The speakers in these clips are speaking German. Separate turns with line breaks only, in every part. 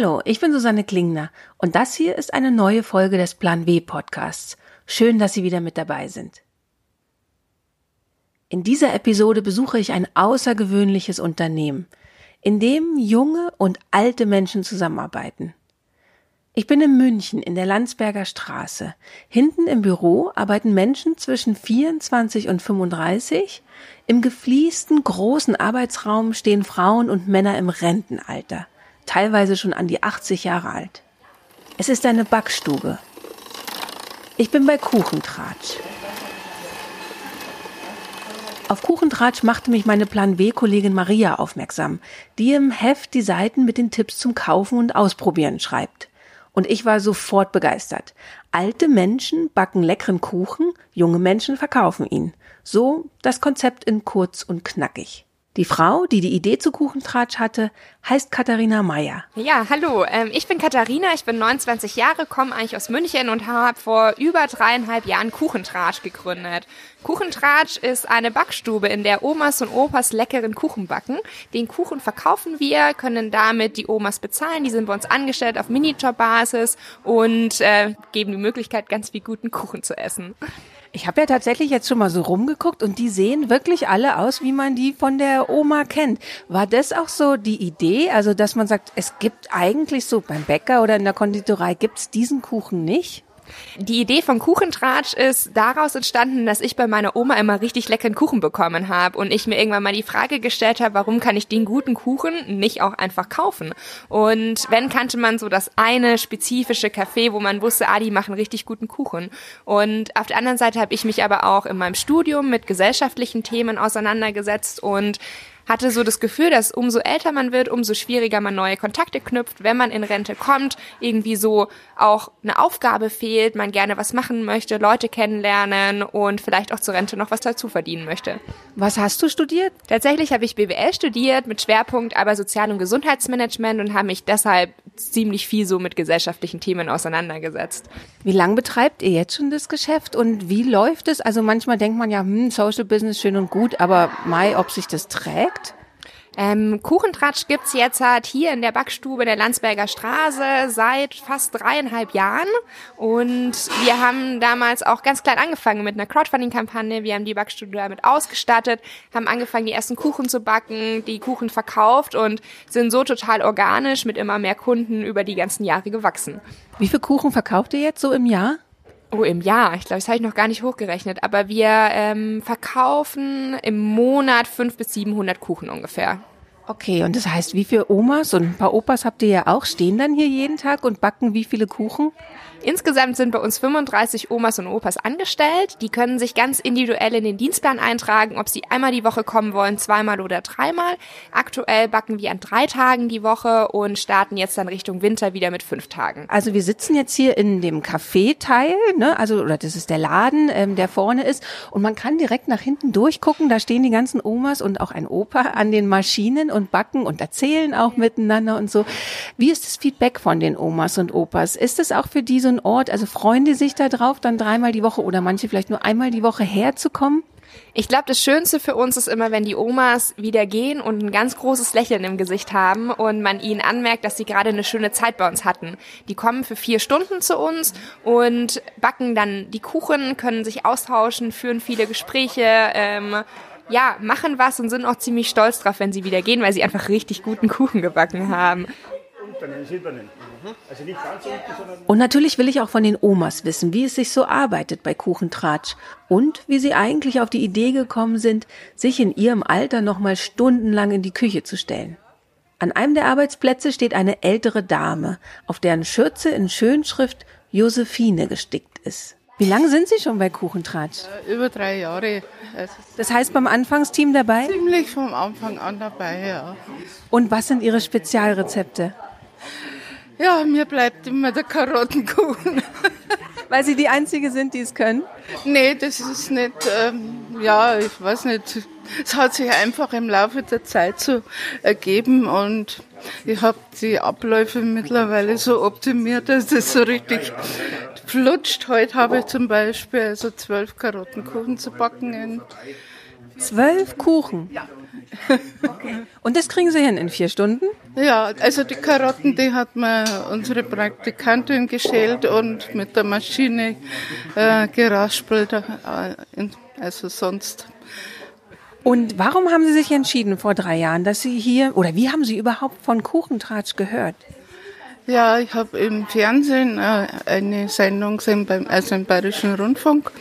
Hallo, ich bin Susanne Klingner und das hier ist eine neue Folge des Plan W Podcasts. Schön, dass Sie wieder mit dabei sind. In dieser Episode besuche ich ein außergewöhnliches Unternehmen, in dem junge und alte Menschen zusammenarbeiten. Ich bin in München in der Landsberger Straße. Hinten im Büro arbeiten Menschen zwischen 24 und 35. Im gefliesten großen Arbeitsraum stehen Frauen und Männer im Rentenalter teilweise schon an die 80 Jahre alt. Es ist eine Backstube. Ich bin bei Kuchentratsch. Auf Kuchentratsch machte mich meine Plan W-Kollegin Maria aufmerksam, die im Heft die Seiten mit den Tipps zum Kaufen und Ausprobieren schreibt. Und ich war sofort begeistert. Alte Menschen backen leckeren Kuchen, junge Menschen verkaufen ihn. So das Konzept in kurz und knackig. Die Frau, die die Idee zu Kuchentratsch hatte, heißt Katharina Meyer.
Ja, hallo. Ähm, ich bin Katharina, ich bin 29 Jahre, komme eigentlich aus München und habe vor über dreieinhalb Jahren Kuchentratsch gegründet. Kuchentratsch ist eine Backstube, in der Omas und Opas leckeren Kuchen backen. Den Kuchen verkaufen wir, können damit die Omas bezahlen. Die sind bei uns angestellt auf Minijob-Basis und äh, geben die Möglichkeit, ganz viel guten Kuchen zu essen.
Ich habe ja tatsächlich jetzt schon mal so rumgeguckt und die sehen wirklich alle aus, wie man die von der Oma kennt. War das auch so die Idee, also dass man sagt, es gibt eigentlich so beim Bäcker oder in der Konditorei gibt's diesen Kuchen nicht?
Die Idee von Kuchentratsch ist daraus entstanden, dass ich bei meiner Oma immer richtig leckeren Kuchen bekommen habe und ich mir irgendwann mal die Frage gestellt habe, warum kann ich den guten Kuchen nicht auch einfach kaufen? Und wenn kannte man so das eine spezifische Café, wo man wusste, ah, die machen richtig guten Kuchen. Und auf der anderen Seite habe ich mich aber auch in meinem Studium mit gesellschaftlichen Themen auseinandergesetzt und hatte so das Gefühl, dass umso älter man wird, umso schwieriger man neue Kontakte knüpft, wenn man in Rente kommt, irgendwie so auch eine Aufgabe fehlt, man gerne was machen möchte, Leute kennenlernen und vielleicht auch zur Rente noch was dazu verdienen möchte.
Was hast du studiert?
Tatsächlich habe ich BWL studiert mit Schwerpunkt aber Sozial- und Gesundheitsmanagement und habe mich deshalb ziemlich viel so mit gesellschaftlichen Themen auseinandergesetzt.
Wie lange betreibt ihr jetzt schon das Geschäft und wie läuft es? Also manchmal denkt man ja, hm, Social Business schön und gut, aber Mai, ob sich das trägt?
Ähm, Kuchentratsch gibt's jetzt halt hier in der Backstube der Landsberger Straße seit fast dreieinhalb Jahren. Und wir haben damals auch ganz klein angefangen mit einer Crowdfunding-Kampagne. Wir haben die Backstube damit ausgestattet, haben angefangen, die ersten Kuchen zu backen, die Kuchen verkauft und sind so total organisch mit immer mehr Kunden über die ganzen Jahre gewachsen.
Wie viel Kuchen verkauft ihr jetzt so im Jahr?
Oh, im Jahr. Ich glaube, das habe ich noch gar nicht hochgerechnet. Aber wir ähm, verkaufen im Monat fünf bis 700 Kuchen ungefähr.
Okay, und das heißt, wie viele Omas und ein paar Opas habt ihr ja auch, stehen dann hier jeden Tag und backen wie viele Kuchen?
Insgesamt sind bei uns 35 Omas und Opas angestellt. Die können sich ganz individuell in den Dienstplan eintragen, ob sie einmal die Woche kommen wollen, zweimal oder dreimal. Aktuell backen wir an drei Tagen die Woche und starten jetzt dann Richtung Winter wieder mit fünf Tagen.
Also wir sitzen jetzt hier in dem Café-Teil, ne? Also oder das ist der Laden, ähm, der vorne ist, und man kann direkt nach hinten durchgucken. Da stehen die ganzen Omas und auch ein Opa an den Maschinen und backen und erzählen auch miteinander und so. Wie ist das Feedback von den Omas und Opas? Ist es auch für die so ein Ort? Also freuen die sich da drauf, dann dreimal die Woche oder manche vielleicht nur einmal die Woche herzukommen?
Ich glaube, das Schönste für uns ist immer, wenn die Omas wieder gehen und ein ganz großes Lächeln im Gesicht haben und man ihnen anmerkt, dass sie gerade eine schöne Zeit bei uns hatten. Die kommen für vier Stunden zu uns und backen dann die Kuchen, können sich austauschen, führen viele Gespräche, ähm, ja, machen was und sind auch ziemlich stolz drauf, wenn sie wieder gehen, weil sie einfach richtig guten Kuchen gebacken haben.
Also und natürlich will ich auch von den Omas wissen, wie es sich so arbeitet bei Kuchentratsch und wie sie eigentlich auf die Idee gekommen sind, sich in ihrem Alter nochmal stundenlang in die Küche zu stellen. An einem der Arbeitsplätze steht eine ältere Dame, auf deren Schürze in Schönschrift Josephine gestickt ist. Wie lange sind Sie schon bei Kuchentratsch?
Äh, über drei Jahre.
Also das heißt beim Anfangsteam dabei?
Ziemlich vom Anfang an dabei, ja.
Und was sind Ihre Spezialrezepte?
Ja, mir bleibt immer der Karottenkuchen.
Weil Sie die Einzige sind, die es können?
Nee, das ist nicht, ähm, ja, ich weiß nicht. Es hat sich einfach im Laufe der Zeit so ergeben und ich habe die Abläufe mittlerweile so optimiert, dass das so richtig flutscht. Heute habe ich zum Beispiel also zwölf Karottenkuchen zu backen. In
zwölf Kuchen? Ja. Okay. Und das kriegen Sie hin in vier Stunden?
Ja, also die Karotten, die hat mir unsere Praktikantin geschält und mit der Maschine äh, geraspelt. Äh, also sonst.
Und warum haben Sie sich entschieden vor drei Jahren, dass Sie hier, oder wie haben Sie überhaupt von Kuchentratsch gehört?
Ja, ich habe im Fernsehen äh, eine Sendung gesehen, beim, also im Bayerischen Rundfunk.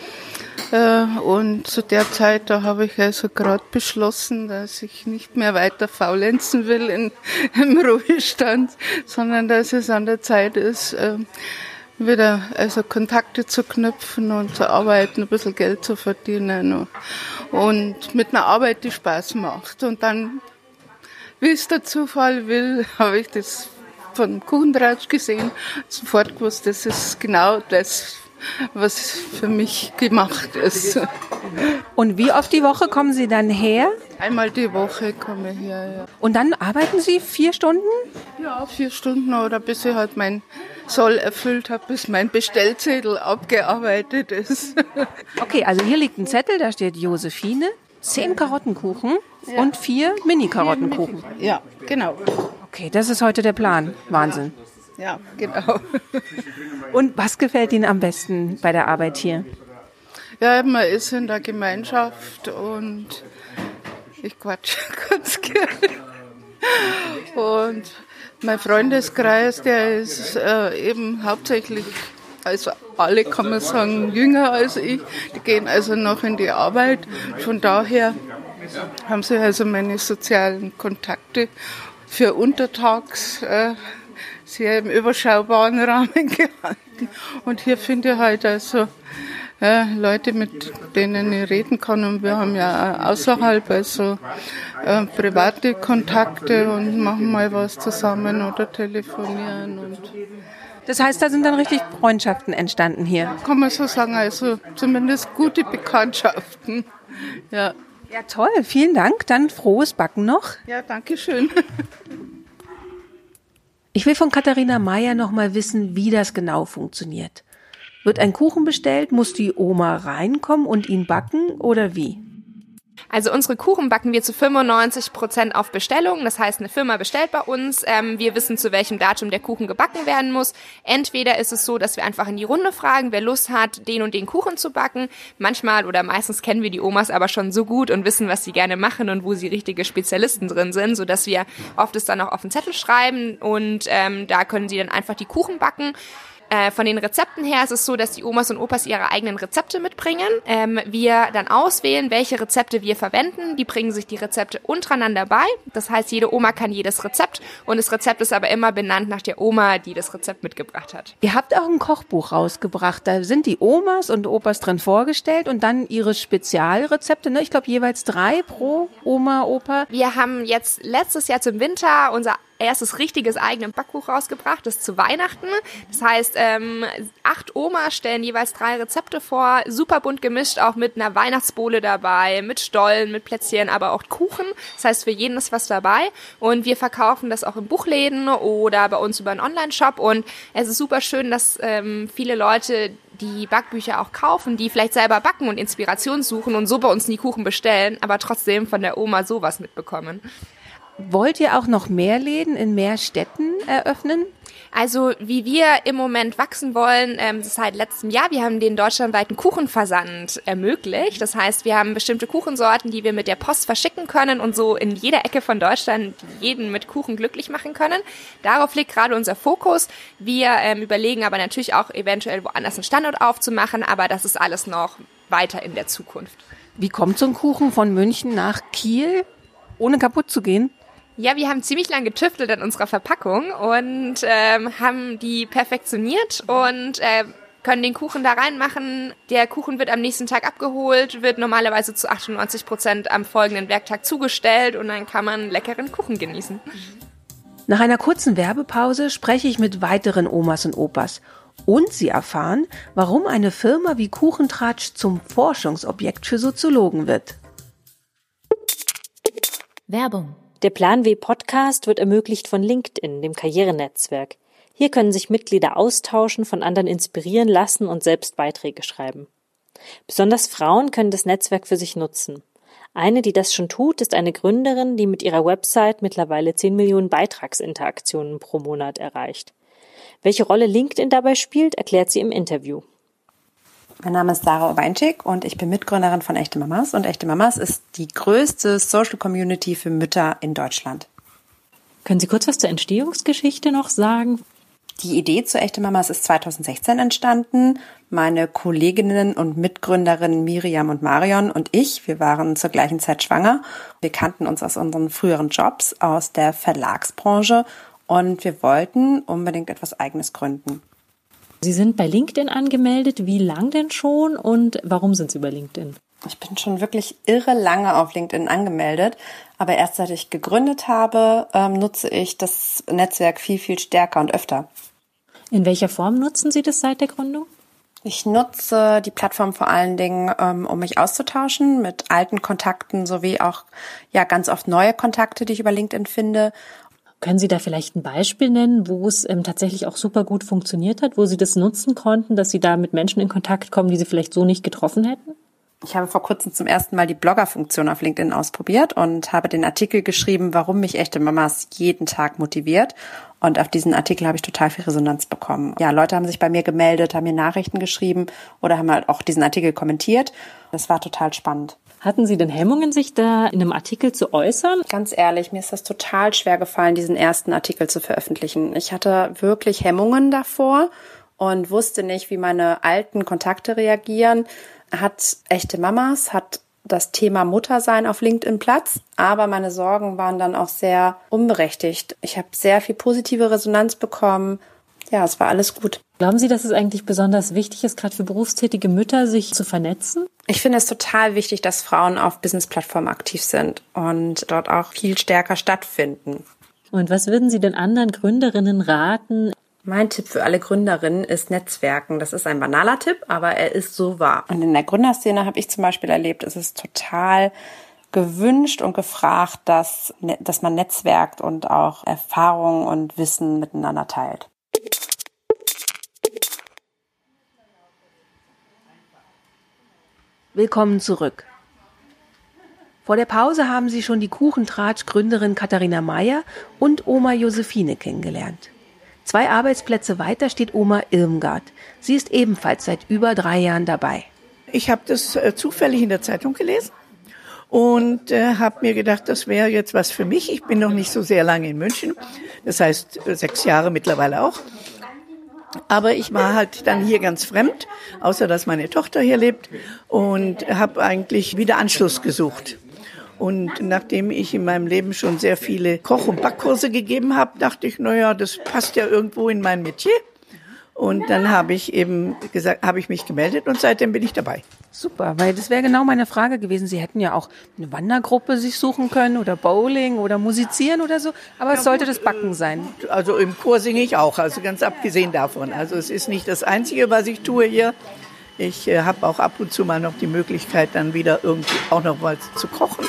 Äh, und zu der Zeit, da habe ich also gerade beschlossen, dass ich nicht mehr weiter faulenzen will in, im Ruhestand, sondern dass es an der Zeit ist, äh, wieder also Kontakte zu knüpfen und zu arbeiten, ein bisschen Geld zu verdienen und mit einer Arbeit, die Spaß macht. Und dann, wie es der Zufall will, habe ich das von Kuchendratsch gesehen, sofort gewusst, das ist genau das, was für mich gemacht ist.
Und wie oft die Woche kommen Sie dann her?
Einmal die Woche komme ich her, ja.
Und dann arbeiten Sie vier Stunden?
Ja, vier Stunden oder bis ich halt mein Soll erfüllt habe, bis mein Bestellzettel abgearbeitet ist.
Okay, also hier liegt ein Zettel, da steht Josephine, zehn Karottenkuchen ja. und vier Mini-Karottenkuchen.
Ja, genau.
Okay, das ist heute der Plan. Wahnsinn.
Ja, genau.
Und was gefällt Ihnen am besten bei der Arbeit hier?
Ja, man ist in der Gemeinschaft und ich quatsch ganz gerne. Und mein Freundeskreis, der ist äh, eben hauptsächlich, also alle kann man sagen, jünger als ich. Die gehen also noch in die Arbeit. Von daher haben sie also meine sozialen Kontakte für untertags äh, sehr im überschaubaren Rahmen gehalten. Und hier finde ich halt also äh, Leute, mit denen ich reden kann. Und wir haben ja außerhalb also äh, private Kontakte und machen mal was zusammen oder telefonieren. Und
das heißt, da sind dann richtig Freundschaften entstanden hier.
Kann man so sagen, also zumindest gute Bekanntschaften. Ja.
Ja, toll. Vielen Dank. Dann frohes Backen noch.
Ja, danke schön.
Ich will von Katharina Meyer noch mal wissen, wie das genau funktioniert. Wird ein Kuchen bestellt, muss die Oma reinkommen und ihn backen oder wie?
Also unsere Kuchen backen wir zu 95 Prozent auf Bestellung. Das heißt, eine Firma bestellt bei uns. Ähm, wir wissen, zu welchem Datum der Kuchen gebacken werden muss. Entweder ist es so, dass wir einfach in die Runde fragen, wer Lust hat, den und den Kuchen zu backen. Manchmal oder meistens kennen wir die Omas aber schon so gut und wissen, was sie gerne machen und wo sie richtige Spezialisten drin sind, so dass wir oft es dann auch auf den Zettel schreiben und ähm, da können sie dann einfach die Kuchen backen. Äh, von den Rezepten her ist es so, dass die Omas und Opas ihre eigenen Rezepte mitbringen. Ähm, wir dann auswählen, welche Rezepte wir verwenden. Die bringen sich die Rezepte untereinander bei. Das heißt, jede Oma kann jedes Rezept und das Rezept ist aber immer benannt nach der Oma, die das Rezept mitgebracht hat.
Ihr habt auch ein Kochbuch rausgebracht. Da sind die Omas und Opas drin vorgestellt und dann ihre Spezialrezepte. Ne? Ich glaube jeweils drei pro Oma, Opa.
Wir haben jetzt letztes Jahr zum Winter unser erstes richtiges eigenes Backbuch rausgebracht, das zu Weihnachten. Das heißt, ähm, acht Omas stellen jeweils drei Rezepte vor, super bunt gemischt, auch mit einer Weihnachtsbowle dabei, mit Stollen, mit Plätzchen, aber auch Kuchen. Das heißt, für jeden ist was dabei. Und wir verkaufen das auch in Buchläden oder bei uns über einen Online-Shop. Und es ist super schön, dass ähm, viele Leute die Backbücher auch kaufen, die vielleicht selber backen und Inspiration suchen und so bei uns nie Kuchen bestellen, aber trotzdem von der Oma sowas mitbekommen.
Wollt ihr auch noch mehr Läden in mehr Städten eröffnen?
Also wie wir im Moment wachsen wollen, ähm, seit letztem Jahr, wir haben den deutschlandweiten Kuchenversand ermöglicht. Das heißt, wir haben bestimmte Kuchensorten, die wir mit der Post verschicken können und so in jeder Ecke von Deutschland jeden mit Kuchen glücklich machen können. Darauf liegt gerade unser Fokus. Wir ähm, überlegen aber natürlich auch eventuell woanders einen Standort aufzumachen, aber das ist alles noch weiter in der Zukunft.
Wie kommt so ein Kuchen von München nach Kiel, ohne kaputt zu gehen?
Ja, wir haben ziemlich lange getüftelt an unserer Verpackung und ähm, haben die perfektioniert und äh, können den Kuchen da reinmachen. Der Kuchen wird am nächsten Tag abgeholt, wird normalerweise zu 98 Prozent am folgenden Werktag zugestellt und dann kann man leckeren Kuchen genießen.
Nach einer kurzen Werbepause spreche ich mit weiteren Omas und Opas und sie erfahren, warum eine Firma wie Kuchentratsch zum Forschungsobjekt für Soziologen wird.
Werbung der Plan W Podcast wird ermöglicht von LinkedIn, dem Karrierenetzwerk. Hier können sich Mitglieder austauschen, von anderen inspirieren lassen und selbst Beiträge schreiben. Besonders Frauen können das Netzwerk für sich nutzen. Eine, die das schon tut, ist eine Gründerin, die mit ihrer Website mittlerweile 10 Millionen Beitragsinteraktionen pro Monat erreicht. Welche Rolle LinkedIn dabei spielt, erklärt sie im Interview.
Mein Name ist Sarah Obeinczyk und ich bin Mitgründerin von Echte Mamas. Und Echte Mamas ist die größte Social Community für Mütter in Deutschland.
Können Sie kurz was zur Entstehungsgeschichte noch sagen?
Die Idee zu Echte Mamas ist 2016 entstanden. Meine Kolleginnen und Mitgründerinnen Miriam und Marion und ich, wir waren zur gleichen Zeit schwanger. Wir kannten uns aus unseren früheren Jobs aus der Verlagsbranche und wir wollten unbedingt etwas Eigenes gründen.
Sie sind bei LinkedIn angemeldet. Wie lang denn schon und warum sind Sie bei LinkedIn?
Ich bin schon wirklich irre lange auf LinkedIn angemeldet, aber erst seit ich gegründet habe, ähm, nutze ich das Netzwerk viel, viel stärker und öfter.
In welcher Form nutzen Sie das seit der Gründung?
Ich nutze die Plattform vor allen Dingen, ähm, um mich auszutauschen mit alten Kontakten sowie auch ja ganz oft neue Kontakte, die ich über LinkedIn finde.
Können Sie da vielleicht ein Beispiel nennen, wo es ähm, tatsächlich auch super gut funktioniert hat, wo Sie das nutzen konnten, dass Sie da mit Menschen in Kontakt kommen, die Sie vielleicht so nicht getroffen hätten?
Ich habe vor kurzem zum ersten Mal die Blogger-Funktion auf LinkedIn ausprobiert und habe den Artikel geschrieben, warum mich echte Mamas jeden Tag motiviert. Und auf diesen Artikel habe ich total viel Resonanz bekommen. Ja, Leute haben sich bei mir gemeldet, haben mir Nachrichten geschrieben oder haben halt auch diesen Artikel kommentiert. Das war total spannend.
Hatten Sie denn Hemmungen, sich da in einem Artikel zu äußern?
Ganz ehrlich, mir ist das total schwer gefallen, diesen ersten Artikel zu veröffentlichen. Ich hatte wirklich Hemmungen davor und wusste nicht, wie meine alten Kontakte reagieren hat echte Mamas, hat das Thema Muttersein auf LinkedIn Platz, aber meine Sorgen waren dann auch sehr unberechtigt. Ich habe sehr viel positive Resonanz bekommen. Ja, es war alles gut.
Glauben Sie, dass es eigentlich besonders wichtig ist, gerade für berufstätige Mütter, sich zu vernetzen?
Ich finde es total wichtig, dass Frauen auf Business-Plattformen aktiv sind und dort auch viel stärker stattfinden.
Und was würden Sie den anderen Gründerinnen raten,
mein Tipp für alle Gründerinnen ist Netzwerken. Das ist ein banaler Tipp, aber er ist so wahr. Und in der Gründerszene habe ich zum Beispiel erlebt, es ist total gewünscht und gefragt, dass, ne, dass man netzwerkt und auch Erfahrungen und Wissen miteinander teilt.
Willkommen zurück. Vor der Pause haben Sie schon die Kuchentratsch-Gründerin Katharina Meyer und Oma Josephine kennengelernt. Zwei Arbeitsplätze weiter steht Oma Irmgard. Sie ist ebenfalls seit über drei Jahren dabei.
Ich habe das äh, zufällig in der Zeitung gelesen und äh, habe mir gedacht, das wäre jetzt was für mich. Ich bin noch nicht so sehr lange in München, das heißt äh, sechs Jahre mittlerweile auch. Aber ich war halt dann hier ganz fremd, außer dass meine Tochter hier lebt und habe eigentlich wieder Anschluss gesucht. Und nachdem ich in meinem Leben schon sehr viele Koch- und Backkurse gegeben habe, dachte ich, naja, das passt ja irgendwo in mein Metier. Und dann habe ich eben gesagt, habe ich mich gemeldet und seitdem bin ich dabei.
Super, weil das wäre genau meine Frage gewesen. Sie hätten ja auch eine Wandergruppe sich suchen können oder Bowling oder musizieren oder so, aber es sollte das Backen sein.
Also im Chor singe ich auch, also ganz abgesehen davon. Also es ist nicht das Einzige, was ich tue hier. Ich äh, habe auch ab und zu mal noch die Möglichkeit, dann wieder irgendwie auch noch was zu kochen.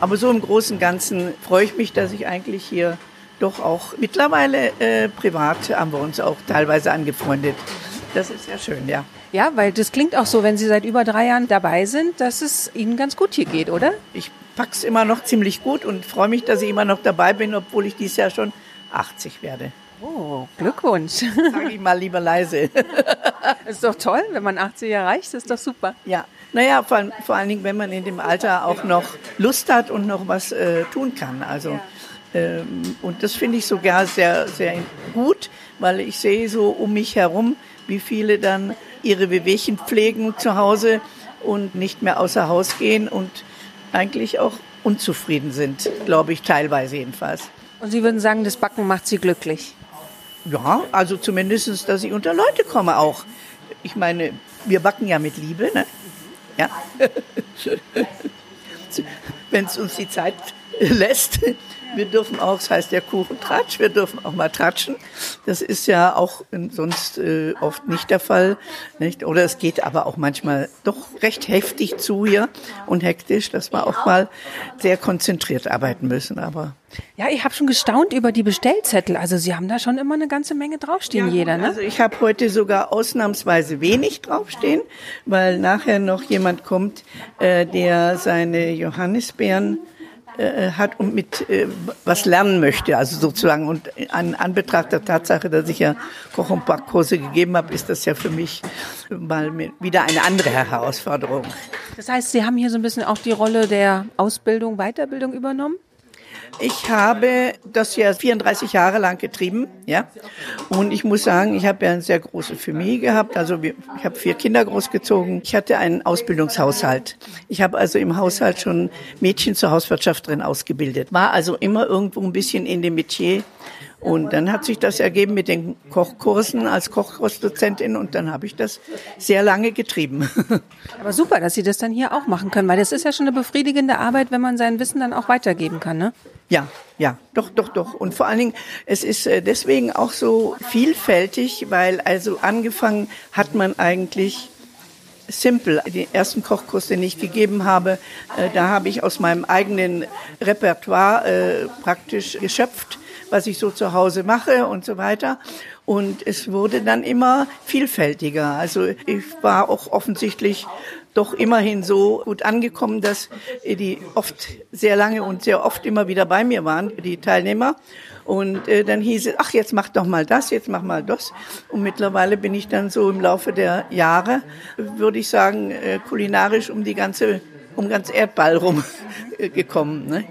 Aber so im Großen und Ganzen freue ich mich, dass ich eigentlich hier doch auch mittlerweile äh, privat haben wir uns auch teilweise angefreundet. Das ist sehr schön, ja.
Ja, weil das klingt auch so, wenn Sie seit über drei Jahren dabei sind, dass es Ihnen ganz gut hier geht, oder?
Ich pack's immer noch ziemlich gut und freue mich, dass ich immer noch dabei bin, obwohl ich dieses Jahr schon 80 werde.
Oh, Glückwunsch.
Sag ich mal lieber leise.
ist doch toll, wenn man 80 erreicht, ist doch super.
Ja, naja, vor, vor allen Dingen, wenn man in dem Alter auch noch Lust hat und noch was äh, tun kann. Also, ähm, und das finde ich sogar sehr, sehr gut, weil ich sehe so um mich herum, wie viele dann ihre Wehwehchen pflegen zu Hause und nicht mehr außer Haus gehen und eigentlich auch unzufrieden sind, glaube ich, teilweise jedenfalls.
Und Sie würden sagen, das Backen macht Sie glücklich?
Ja, also zumindest, dass ich unter Leute komme auch. Ich meine, wir backen ja mit Liebe, ne? Ja. Wenn es uns die Zeit lässt. Wir dürfen auch, das heißt der Kuchentratsch, wir dürfen auch mal tratschen. Das ist ja auch sonst äh, oft nicht der Fall. Nicht? Oder es geht aber auch manchmal doch recht heftig zu hier und hektisch, dass wir auch mal sehr konzentriert arbeiten müssen. Aber
ja, ich habe schon gestaunt über die Bestellzettel. Also Sie haben da schon immer eine ganze Menge draufstehen, ja, jeder, ne?
Also ich habe heute sogar ausnahmsweise wenig draufstehen, weil nachher noch jemand kommt, äh, der seine Johannisbeeren äh, hat und mit äh, was lernen möchte, also sozusagen. Und an Anbetracht der Tatsache, dass ich ja Koch- und Backkurse gegeben habe, ist das ja für mich mal wieder eine andere Herausforderung.
Das heißt, Sie haben hier so ein bisschen auch die Rolle der Ausbildung, Weiterbildung übernommen?
Ich habe das ja 34 Jahre lang getrieben, ja. Und ich muss sagen, ich habe ja eine sehr große Familie gehabt. Also ich habe vier Kinder großgezogen. Ich hatte einen Ausbildungshaushalt. Ich habe also im Haushalt schon Mädchen zur Hauswirtschafterin ausgebildet. War also immer irgendwo ein bisschen in dem Metier. Und dann hat sich das ergeben mit den Kochkursen als Kochkursdozentin und dann habe ich das sehr lange getrieben.
Aber super, dass Sie das dann hier auch machen können, weil das ist ja schon eine befriedigende Arbeit, wenn man sein Wissen dann auch weitergeben kann, ne?
Ja, ja, doch, doch, doch. Und vor allen Dingen, es ist äh, deswegen auch so vielfältig, weil also angefangen hat man eigentlich Simple, den ersten Kochkurs, den ich gegeben habe, äh, da habe ich aus meinem eigenen Repertoire äh, praktisch geschöpft, was ich so zu Hause mache und so weiter. Und es wurde dann immer vielfältiger. Also ich war auch offensichtlich doch immerhin so gut angekommen, dass die oft sehr lange und sehr oft immer wieder bei mir waren, die Teilnehmer. Und äh, dann hieß es, ach, jetzt mach doch mal das, jetzt mach mal das. Und mittlerweile bin ich dann so im Laufe der Jahre, würde ich sagen, äh, kulinarisch um die ganze, um ganz Erdball rum gekommen. Ne?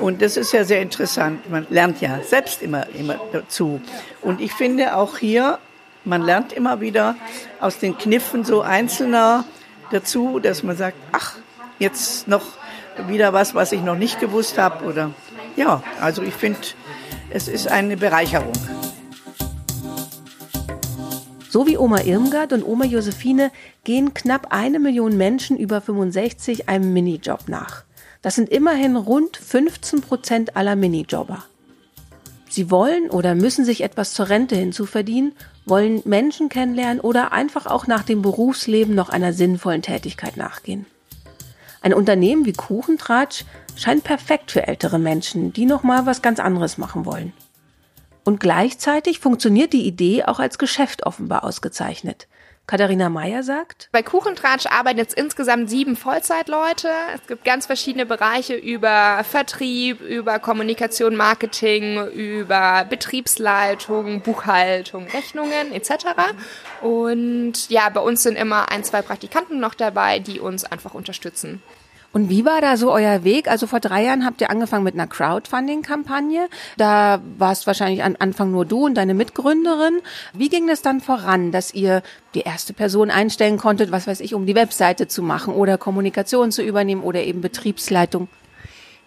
Und das ist ja sehr interessant. Man lernt ja selbst immer, immer dazu. Und ich finde auch hier, man lernt immer wieder aus den Kniffen so einzelner dazu, dass man sagt, ach, jetzt noch wieder was, was ich noch nicht gewusst habe. Oder ja, also ich finde, es ist eine Bereicherung.
So wie Oma Irmgard und Oma Josephine gehen knapp eine Million Menschen über 65 einem Minijob nach. Das sind immerhin rund 15 Prozent aller Minijobber. Sie wollen oder müssen sich etwas zur Rente hinzuverdienen, wollen Menschen kennenlernen oder einfach auch nach dem Berufsleben noch einer sinnvollen Tätigkeit nachgehen. Ein Unternehmen wie Kuchentratsch scheint perfekt für ältere Menschen, die noch mal was ganz anderes machen wollen. Und gleichzeitig funktioniert die Idee auch als Geschäft offenbar ausgezeichnet. Katharina Meyer sagt,
bei Kuchentratsch arbeiten jetzt insgesamt sieben Vollzeitleute. Es gibt ganz verschiedene Bereiche über Vertrieb, über Kommunikation, Marketing, über Betriebsleitung, Buchhaltung, Rechnungen etc. Und ja, bei uns sind immer ein, zwei Praktikanten noch dabei, die uns einfach unterstützen.
Und wie war da so euer Weg? Also vor drei Jahren habt ihr angefangen mit einer Crowdfunding-Kampagne. Da warst wahrscheinlich am Anfang nur du und deine Mitgründerin. Wie ging das dann voran, dass ihr die erste Person einstellen konntet, was weiß ich, um die Webseite zu machen oder Kommunikation zu übernehmen oder eben Betriebsleitung?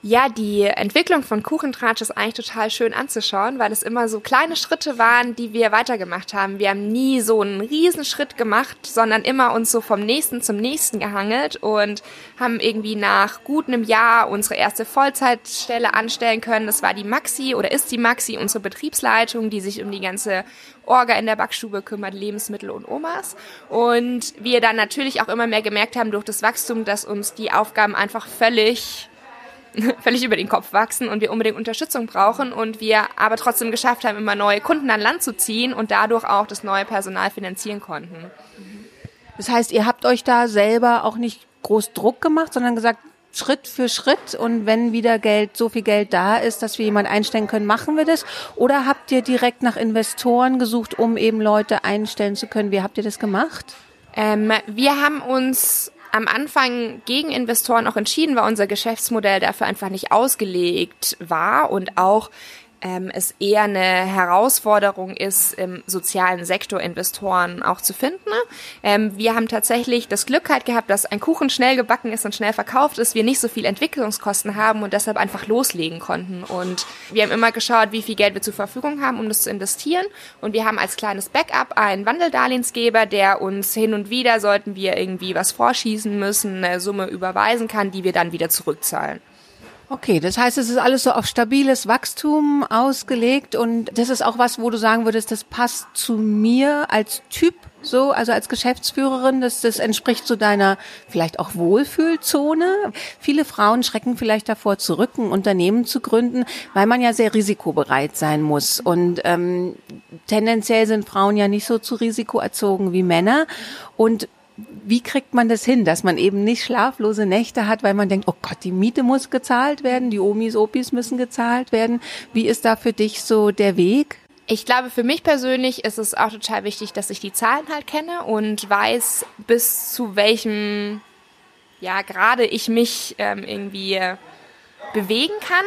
Ja, die Entwicklung von Kuchentratsch ist eigentlich total schön anzuschauen, weil es immer so kleine Schritte waren, die wir weitergemacht haben. Wir haben nie so einen Riesenschritt gemacht, sondern immer uns so vom nächsten zum nächsten gehangelt und haben irgendwie nach gut einem Jahr unsere erste Vollzeitstelle anstellen können. Das war die Maxi oder ist die Maxi, unsere Betriebsleitung, die sich um die ganze Orga in der Backstube kümmert, Lebensmittel und Omas. Und wir dann natürlich auch immer mehr gemerkt haben durch das Wachstum, dass uns die Aufgaben einfach völlig völlig über den Kopf wachsen und wir unbedingt Unterstützung brauchen und wir aber trotzdem geschafft haben, immer neue Kunden an Land zu ziehen und dadurch auch das neue Personal finanzieren konnten.
Das heißt, ihr habt euch da selber auch nicht groß Druck gemacht, sondern gesagt, Schritt für Schritt und wenn wieder Geld, so viel Geld da ist, dass wir jemand einstellen können, machen wir das? Oder habt ihr direkt nach Investoren gesucht, um eben Leute einstellen zu können? Wie habt ihr das gemacht?
Ähm, wir haben uns am Anfang gegen Investoren auch entschieden, weil unser Geschäftsmodell dafür einfach nicht ausgelegt war und auch ähm, es eher eine Herausforderung ist, im sozialen Sektor Investoren auch zu finden. Ähm, wir haben tatsächlich das Glück halt gehabt, dass ein Kuchen schnell gebacken ist und schnell verkauft ist, wir nicht so viel Entwicklungskosten haben und deshalb einfach loslegen konnten. Und wir haben immer geschaut, wie viel Geld wir zur Verfügung haben, um das zu investieren. Und wir haben als kleines Backup einen Wandeldarlehensgeber, der uns hin und wieder, sollten wir irgendwie was vorschießen müssen, eine Summe überweisen kann, die wir dann wieder zurückzahlen.
Okay, das heißt, es ist alles so auf stabiles Wachstum ausgelegt und das ist auch was, wo du sagen würdest, das passt zu mir als Typ so, also als Geschäftsführerin, dass das entspricht so deiner vielleicht auch Wohlfühlzone. Viele Frauen schrecken vielleicht davor zurück, ein Unternehmen zu gründen, weil man ja sehr risikobereit sein muss. Und ähm, tendenziell sind Frauen ja nicht so zu Risiko erzogen wie Männer. Und wie kriegt man das hin, dass man eben nicht schlaflose Nächte hat, weil man denkt, oh Gott, die Miete muss gezahlt werden, die Omis, Opis müssen gezahlt werden. Wie ist da für dich so der Weg?
Ich glaube, für mich persönlich ist es auch total wichtig, dass ich die Zahlen halt kenne und weiß, bis zu welchem, ja, gerade ich mich ähm, irgendwie bewegen kann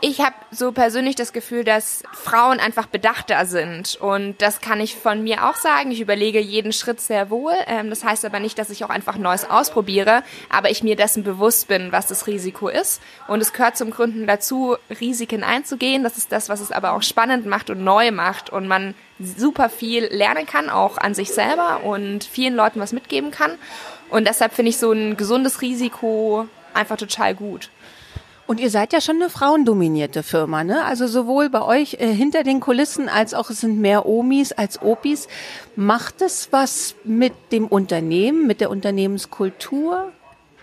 ich habe so persönlich das Gefühl, dass Frauen einfach bedachter sind. Und das kann ich von mir auch sagen. Ich überlege jeden Schritt sehr wohl. Ähm, das heißt aber nicht, dass ich auch einfach Neues ausprobiere, aber ich mir dessen bewusst bin, was das Risiko ist. Und es gehört zum Gründen dazu, Risiken einzugehen. Das ist das, was es aber auch spannend macht und neu macht. Und man super viel lernen kann, auch an sich selber und vielen Leuten was mitgeben kann. Und deshalb finde ich so ein gesundes Risiko einfach total gut.
Und ihr seid ja schon eine frauendominierte Firma, ne? Also sowohl bei euch äh, hinter den Kulissen als auch es sind mehr Omis als Opis. Macht es was mit dem Unternehmen, mit der Unternehmenskultur?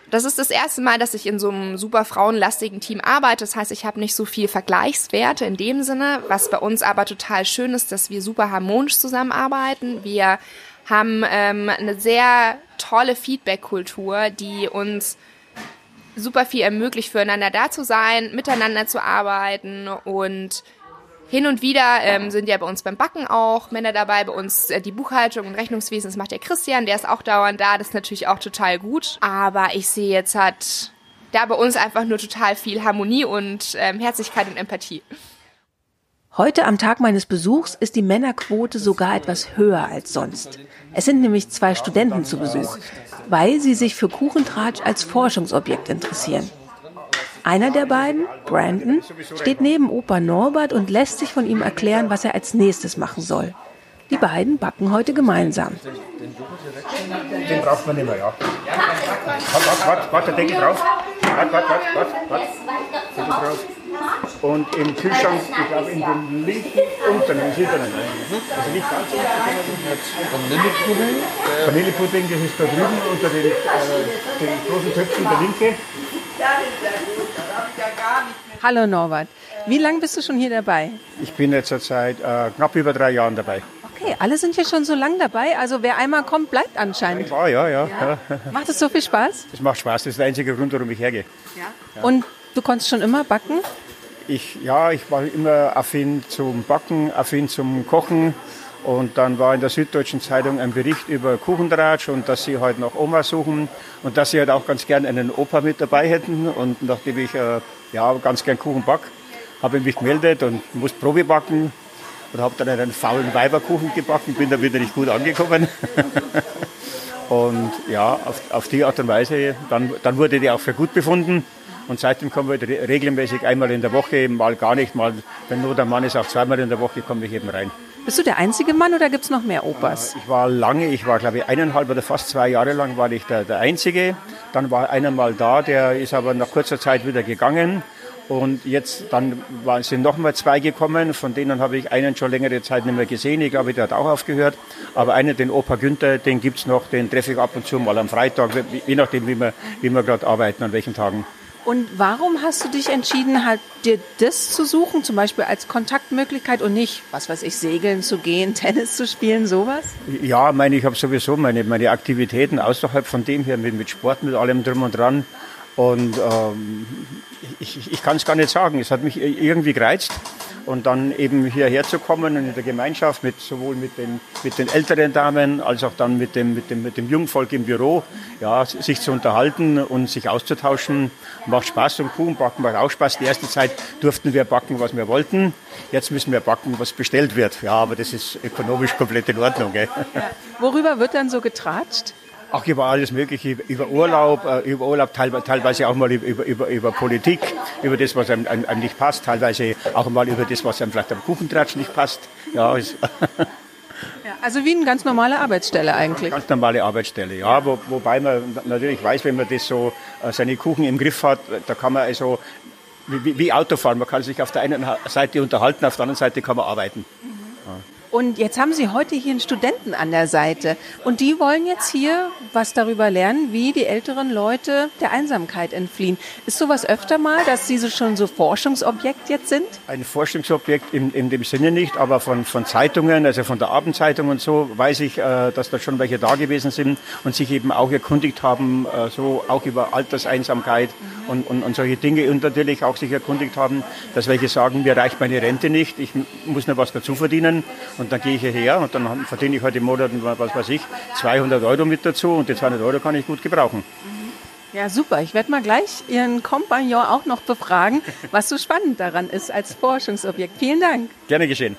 Das ist das erste Mal, dass ich in so einem super frauenlastigen Team arbeite. Das heißt, ich habe nicht so viel Vergleichswerte in dem Sinne. Was bei uns aber total schön ist, dass wir super harmonisch zusammenarbeiten. Wir haben ähm, eine sehr tolle Feedback-Kultur, die uns super viel ermöglicht, füreinander da zu sein, miteinander zu arbeiten und hin und wieder ähm, sind ja bei uns beim Backen auch Männer dabei, bei uns äh, die Buchhaltung und Rechnungswesen, das macht der Christian, der ist auch dauernd da, das ist natürlich auch total gut. Aber ich sehe jetzt hat da bei uns einfach nur total viel Harmonie und ähm, Herzlichkeit und Empathie.
Heute am Tag meines Besuchs ist die Männerquote sogar etwas höher als sonst. Es sind nämlich zwei Studenten zu Besuch, weil sie sich für Kuchentratsch als Forschungsobjekt interessieren. Einer der beiden, Brandon, steht neben Opa Norbert und lässt sich von ihm erklären, was er als nächstes machen soll. Die beiden backen heute gemeinsam.
Den braucht man nicht mehr, ja. Warte, warte, warte, warte, Deckel drauf. Warte, warte, warte, warte, warte. Und im Kühlschrank, ich glaube in dem linken unteren, im hinteren. Also nicht ganz unten. Vanillepudding? Vanillepudding, das ist da drüben unter den, äh, den großen Töpfen, der linke.
Hallo Norbert, wie lange bist du schon hier dabei?
Ich bin jetzt seit äh, knapp über drei Jahren dabei.
Okay, alle sind hier schon so lang dabei. Also wer einmal kommt, bleibt anscheinend.
Ja, ja, ja.
ja. Macht es so viel Spaß?
Das macht Spaß. Das ist der einzige Grund, warum ich hergehe.
Ja. ja. Und du konntest schon immer backen?
Ich, ja, ich war immer affin zum Backen, affin zum Kochen. Und dann war in der Süddeutschen Zeitung ein Bericht über Kuchentratsch und dass sie heute halt noch Oma suchen und dass sie halt auch ganz gern einen Opa mit dabei hätten. Und nachdem ich äh, ja, ganz gern Kuchen back, habe ich mich gemeldet und musste Probe backen und habe dann einen faulen Weiberkuchen gebacken, bin da wieder nicht gut angekommen. und ja, auf, auf, die Art und Weise, dann, dann wurde die auch für gut befunden. Und seitdem kommen wir regelmäßig einmal in der Woche, mal gar nicht, mal, wenn nur der Mann ist, auch zweimal in der Woche komme ich eben rein.
Bist du der einzige Mann oder gibt es noch mehr Opas?
Ich war lange, ich war glaube ich eineinhalb oder fast zwei Jahre lang war ich der, der Einzige. Dann war einer mal da, der ist aber nach kurzer Zeit wieder gegangen. Und jetzt dann waren, sind noch mal zwei gekommen, von denen habe ich einen schon längere Zeit nicht mehr gesehen. Ich glaube, der hat auch aufgehört. Aber einen, den Opa Günther, den gibt es noch, den treffe ich ab und zu mal am Freitag, je nachdem, wie wir, wie wir gerade arbeiten, an welchen Tagen.
Und warum hast du dich entschieden, halt dir das zu suchen, zum Beispiel als Kontaktmöglichkeit und nicht, was weiß ich, segeln zu gehen, Tennis zu spielen, sowas?
Ja, meine, ich habe sowieso meine, meine Aktivitäten außerhalb von dem hier mit, mit Sport, mit allem drum und dran. Und ähm, ich, ich kann es gar nicht sagen. Es hat mich irgendwie gereizt. Und dann eben hierher zu kommen und in der Gemeinschaft mit sowohl mit den, mit den älteren Damen als auch dann mit dem, mit dem, mit dem Jungvolk im Büro, ja, sich zu unterhalten und sich auszutauschen. Macht Spaß und Kuchen backen macht auch Spaß. Die erste Zeit durften wir backen, was wir wollten. Jetzt müssen wir backen, was bestellt wird. Ja, aber das ist ökonomisch komplett in Ordnung. Gell?
Worüber wird dann so getratscht?
Ach, über alles Mögliche, über Urlaub, äh, über Urlaub, teilweise auch mal über, über, über Politik, über das, was einem, einem nicht passt, teilweise auch mal über das, was einem vielleicht am Kuchentratsch nicht passt. Ja,
Ja, also wie eine ganz normale Arbeitsstelle eigentlich.
Ganz normale Arbeitsstelle, ja. Wo, wobei man natürlich weiß, wenn man das so äh, seine Kuchen im Griff hat, da kann man also wie, wie Autofahren. Man kann sich auf der einen Seite unterhalten, auf der anderen Seite kann man arbeiten.
Und jetzt haben Sie heute hier einen Studenten an der Seite. Und die wollen jetzt hier was darüber lernen, wie die älteren Leute der Einsamkeit entfliehen. Ist sowas öfter mal, dass Sie so schon so Forschungsobjekt jetzt sind?
Ein Forschungsobjekt in, in dem Sinne nicht, aber von, von Zeitungen, also von der Abendzeitung und so, weiß ich, äh, dass da schon welche da gewesen sind und sich eben auch erkundigt haben, äh, so auch über Alterseinsamkeit mhm. und, und, und solche Dinge und natürlich auch sich erkundigt haben, dass welche sagen, mir reicht meine Rente nicht, ich muss noch was dazu verdienen. Und und dann gehe ich hierher und dann verdiene ich heute im Monat, was weiß ich, 200 Euro mit dazu und die 200 Euro kann ich gut gebrauchen.
Ja, super. Ich werde mal gleich Ihren Kompagnon auch noch befragen, was so spannend daran ist als Forschungsobjekt. Vielen Dank.
Gerne geschehen.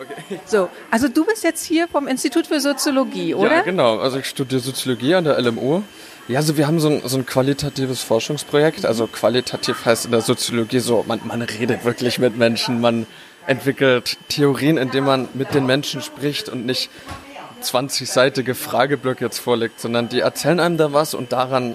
Okay. So, also du bist jetzt hier vom Institut für Soziologie, oder?
Ja, genau. Also ich studiere Soziologie an der LMU. Ja, also wir haben so ein, so ein qualitatives Forschungsprojekt. Also qualitativ heißt in der Soziologie so, man, man redet wirklich mit Menschen, man entwickelt Theorien, indem man mit den Menschen spricht und nicht 20-seitige Frageblöcke jetzt vorlegt, sondern die erzählen einem da was und daran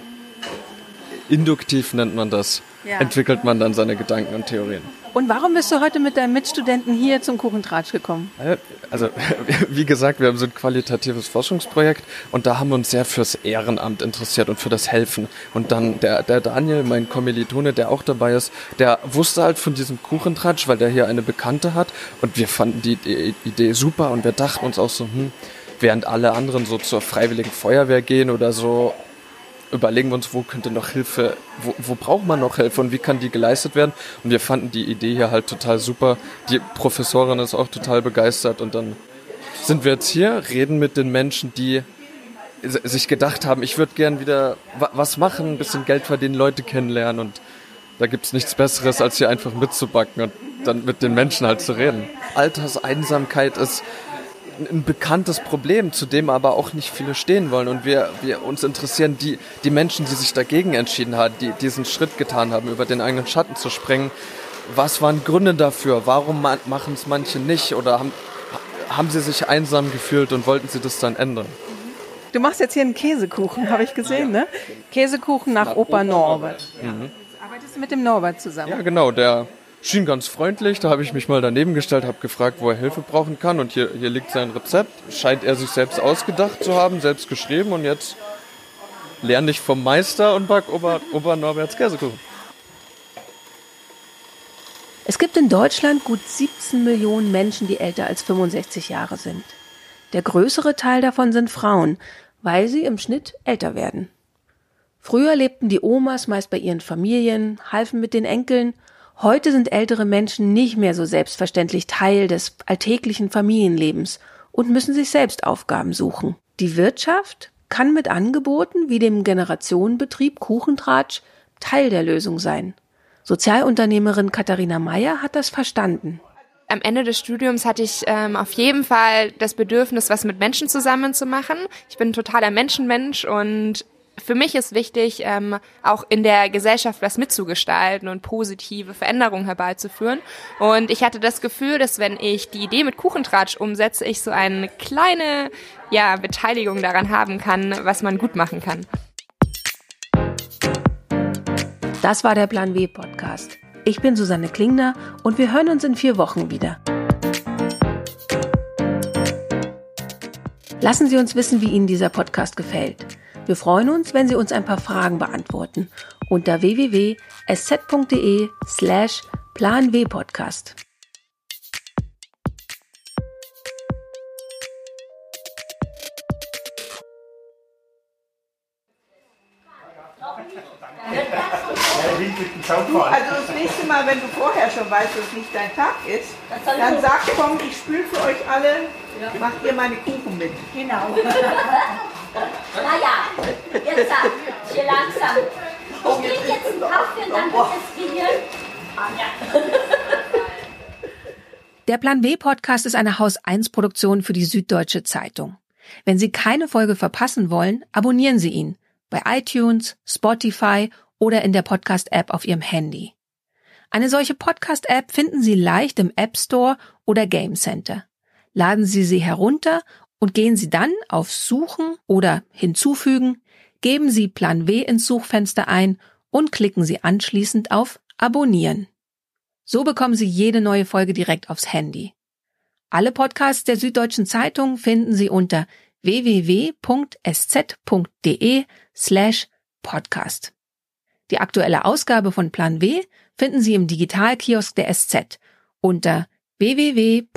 induktiv nennt man das, ja. entwickelt man dann seine Gedanken und Theorien.
Und warum bist du heute mit deinem Mitstudenten hier zum Kuchentratsch gekommen?
Äh, also, wie gesagt, wir haben so ein qualitatives Forschungsprojekt und da haben wir uns sehr fürs Ehrenamt interessiert und für das Helfen. Und dann der, der Daniel, mein Kommilitone, der auch dabei ist, der wusste halt von diesem Kuchentratsch, weil der hier eine Bekannte hat und wir fanden die Idee super und wir dachten uns auch so, hm, während alle anderen so zur freiwilligen Feuerwehr gehen oder so, überlegen wir uns, wo könnte noch Hilfe, wo, wo braucht man noch Hilfe und wie kann die geleistet werden? Und wir fanden die Idee hier halt total super. Die Professorin ist auch total begeistert und dann sind wir jetzt hier, reden mit den Menschen, die sich gedacht haben, ich würde gern wieder was machen, ein bisschen Geld verdienen, Leute kennenlernen und da gibt es nichts Besseres, als hier einfach mitzubacken und dann mit den Menschen halt zu reden. Alterseinsamkeit ist ein bekanntes Problem, zu dem aber auch nicht viele stehen wollen. Und wir, wir uns interessieren die, die Menschen, die sich dagegen entschieden haben, die diesen Schritt getan haben, über den eigenen Schatten zu sprengen. Was waren Gründe dafür? Warum machen es manche nicht? Oder haben, haben sie sich einsam gefühlt und wollten sie das dann ändern?
Du machst jetzt hier einen Käsekuchen, habe ich gesehen, ne? Käsekuchen nach, nach Opa Norbert. Mhm. Arbeitest du mit dem Norbert zusammen?
Ja, genau. Der schien ganz freundlich. Da habe ich mich mal daneben gestellt, habe gefragt, wo er Hilfe brauchen kann. Und hier, hier liegt sein Rezept. Scheint er sich selbst ausgedacht zu haben, selbst geschrieben. Und jetzt lerne ich vom Meister und back Ober, Ober Norberts Käsekuchen.
Es gibt in Deutschland gut 17 Millionen Menschen, die älter als 65 Jahre sind. Der größere Teil davon sind Frauen, weil sie im Schnitt älter werden. Früher lebten die Omas meist bei ihren Familien, halfen mit den Enkeln Heute sind ältere Menschen nicht mehr so selbstverständlich Teil des alltäglichen Familienlebens und müssen sich selbst Aufgaben suchen. Die Wirtschaft kann mit Angeboten wie dem Generationenbetrieb Kuchentratsch Teil der Lösung sein. Sozialunternehmerin Katharina Meyer hat das verstanden
am Ende des Studiums hatte ich ähm, auf jeden Fall das Bedürfnis, was mit Menschen zusammen zu machen. Ich bin ein totaler Menschenmensch und für mich ist wichtig, ähm, auch in der Gesellschaft was mitzugestalten und positive Veränderungen herbeizuführen. Und ich hatte das Gefühl, dass wenn ich die Idee mit Kuchentratsch umsetze, ich so eine kleine ja, Beteiligung daran haben kann, was man gut machen kann.
Das war der Plan W Podcast. Ich bin Susanne Klingner und wir hören uns in vier Wochen wieder. Lassen Sie uns wissen, wie Ihnen dieser Podcast gefällt. Wir freuen uns, wenn Sie uns ein paar Fragen beantworten unter www.sz.de slash planwpodcast.
Du, also das nächste Mal, wenn du vorher schon weißt, dass es nicht dein Tag ist, dann sag, komm, ich spüle für euch alle, macht ihr meine Kuchen mit.
Genau. Naja, jetzt hier langsam. Ich trinke jetzt einen Kaffee und dann wird das Gehirn.
Der Plan W Podcast ist eine Haus 1 Produktion für die Süddeutsche Zeitung. Wenn Sie keine Folge verpassen wollen, abonnieren Sie ihn bei iTunes, Spotify oder in der Podcast App auf Ihrem Handy. Eine solche Podcast App finden Sie leicht im App Store oder Game Center. Laden Sie sie herunter und gehen Sie dann auf Suchen oder Hinzufügen, geben Sie Plan W ins Suchfenster ein und klicken Sie anschließend auf abonnieren. So bekommen Sie jede neue Folge direkt aufs Handy. Alle Podcasts der Süddeutschen Zeitung finden Sie unter www.sz.de slash podcast. Die aktuelle Ausgabe von Plan W finden Sie im Digitalkiosk der SZ unter www.sz.de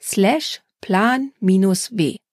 slash plan-w.